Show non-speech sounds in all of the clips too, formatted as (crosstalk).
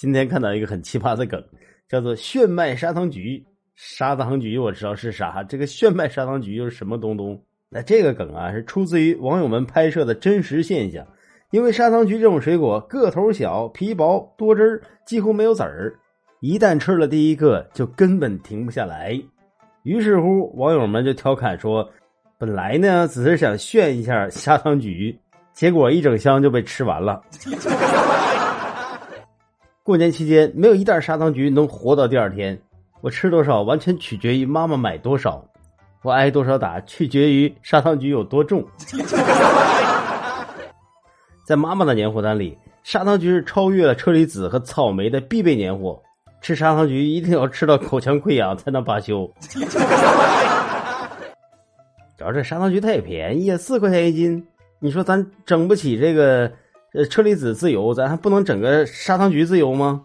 今天看到一个很奇葩的梗，叫做“炫迈砂糖橘”。砂糖橘我知道是啥，这个炫迈砂糖橘又是什么东东？那这个梗啊，是出自于网友们拍摄的真实现象。因为砂糖橘这种水果个头小、皮薄、多汁儿，几乎没有籽儿，一旦吃了第一个，就根本停不下来。于是乎，网友们就调侃说：“本来呢，只是想炫一下砂糖橘，结果一整箱就被吃完了。” (laughs) 过年期间，没有一袋砂糖橘能活到第二天。我吃多少完全取决于妈妈买多少，我挨多少打取决于砂糖橘有多重。(laughs) 在妈妈的年货单里，砂糖橘是超越了车厘子和草莓的必备年货。吃砂糖橘一定要吃到口腔溃疡才能罢休。(laughs) 主要这砂糖橘它也便宜啊，四块钱一斤。你说咱整不起这个呃车厘子自由，咱还不能整个砂糖橘自由吗？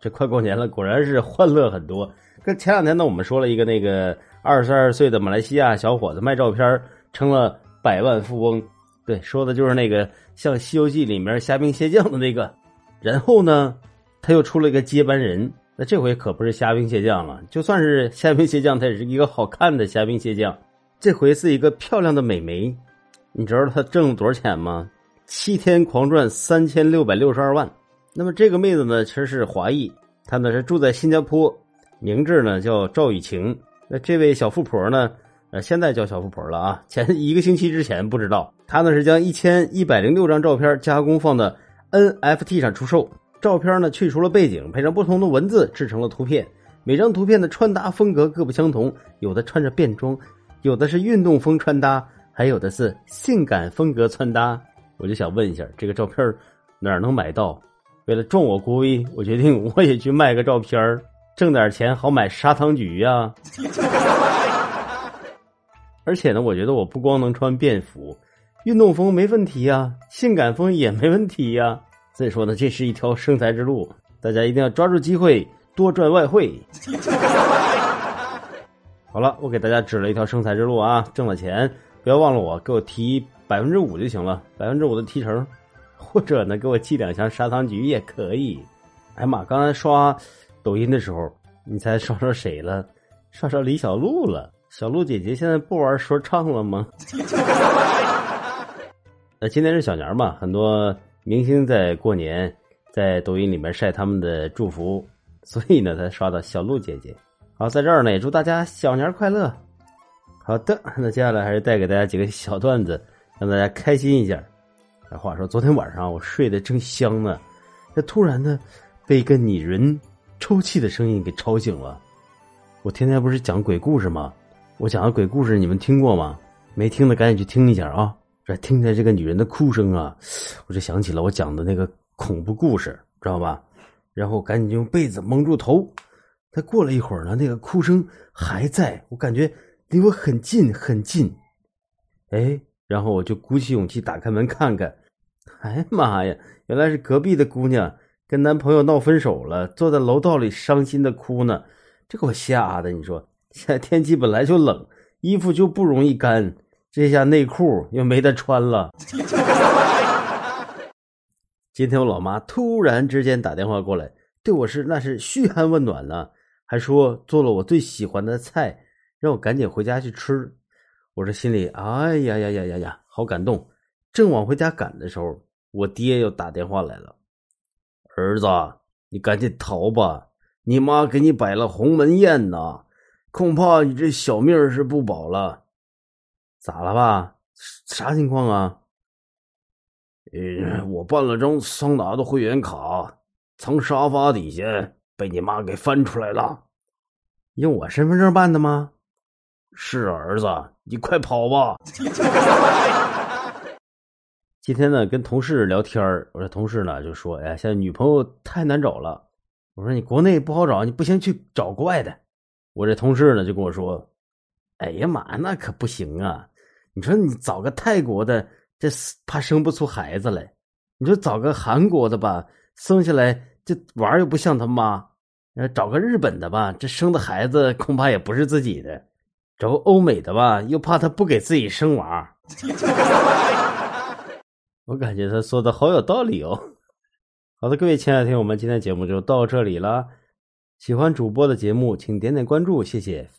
这快过年了，果然是欢乐很多。跟前两天呢，我们说了一个那个二十二岁的马来西亚小伙子卖照片成了百万富翁，对，说的就是那个像《西游记》里面虾兵蟹将的那个。然后呢，他又出了一个接班人，那这回可不是虾兵蟹将了，就算是虾兵蟹将，他也是一个好看的虾兵蟹将。这回是一个漂亮的美眉，你知道他挣了多少钱吗？七天狂赚三千六百六十二万。那么这个妹子呢，其实是华裔，她呢是住在新加坡。名字呢叫赵雨晴，那这位小富婆呢，呃，现在叫小富婆了啊。前一个星期之前不知道，她呢是将一千一百零六张照片加工放到 NFT 上出售。照片呢去除了背景，配上不同的文字制成了图片。每张图片的穿搭风格各不相同，有的穿着便装，有的是运动风穿搭，还有的是性感风格穿搭。我就想问一下，这个照片哪能买到？为了壮我国威，我决定我也去卖个照片。挣点钱好买砂糖橘呀，(laughs) 而且呢，我觉得我不光能穿便服，运动风没问题呀，性感风也没问题呀。所以说呢，这是一条生财之路，大家一定要抓住机会，多赚外汇。(laughs) 好了，我给大家指了一条生财之路啊，挣了钱不要忘了我，给我提百分之五就行了，百分之五的提成，(laughs) 或者呢，给我寄两箱砂糖橘也可以。哎呀妈，刚才刷。抖音的时候，你猜刷着谁了？刷着李小璐了。小璐姐姐现在不玩说唱了吗？(laughs) 那今天是小年嘛，很多明星在过年在抖音里面晒他们的祝福，所以呢，才刷到小璐姐姐。好，在这儿呢，也祝大家小年快乐。好的，那接下来还是带给大家几个小段子，让大家开心一下。话说，昨天晚上我睡得正香呢，这突然呢，被一个女人。抽泣的声音给吵醒了。我天天不是讲鬼故事吗？我讲的鬼故事你们听过吗？没听的赶紧去听一下啊！这听见这个女人的哭声啊，我就想起了我讲的那个恐怖故事，知道吧？然后赶紧用被子蒙住头。但过了一会儿呢，那个哭声还在，我感觉离我很近很近。哎，然后我就鼓起勇气打开门看看。哎妈呀，原来是隔壁的姑娘。跟男朋友闹分手了，坐在楼道里伤心的哭呢，这给我吓的！你说现在天气本来就冷，衣服就不容易干，这下内裤又没得穿了。今天我老妈突然之间打电话过来，对我是那是嘘寒问暖呢，还说做了我最喜欢的菜，让我赶紧回家去吃。我这心里哎呀呀呀呀呀，好感动！正往回家赶的时候，我爹又打电话来了。儿子，你赶紧逃吧！你妈给你摆了鸿门宴呢，恐怕你这小命是不保了。咋了吧？啥情况啊？呃，我办了张桑拿的会员卡，藏沙发底下，被你妈给翻出来了。用我身份证办的吗？是儿子，你快跑吧！今天呢，跟同事聊天我这同事呢就说：“哎，现在女朋友太难找了。”我说：“你国内不好找，你不行去找国外的。”我这同事呢就跟我说：“哎呀妈，那可不行啊！你说你找个泰国的，这怕生不出孩子来；你说找个韩国的吧，生下来这娃又不像他妈；找个日本的吧，这生的孩子恐怕也不是自己的；找个欧美的吧，又怕他不给自己生娃。(laughs) ”我感觉他说的好有道理哦。好的，各位亲爱的听友们，今天节目就到这里了。喜欢主播的节目，请点点关注，谢谢。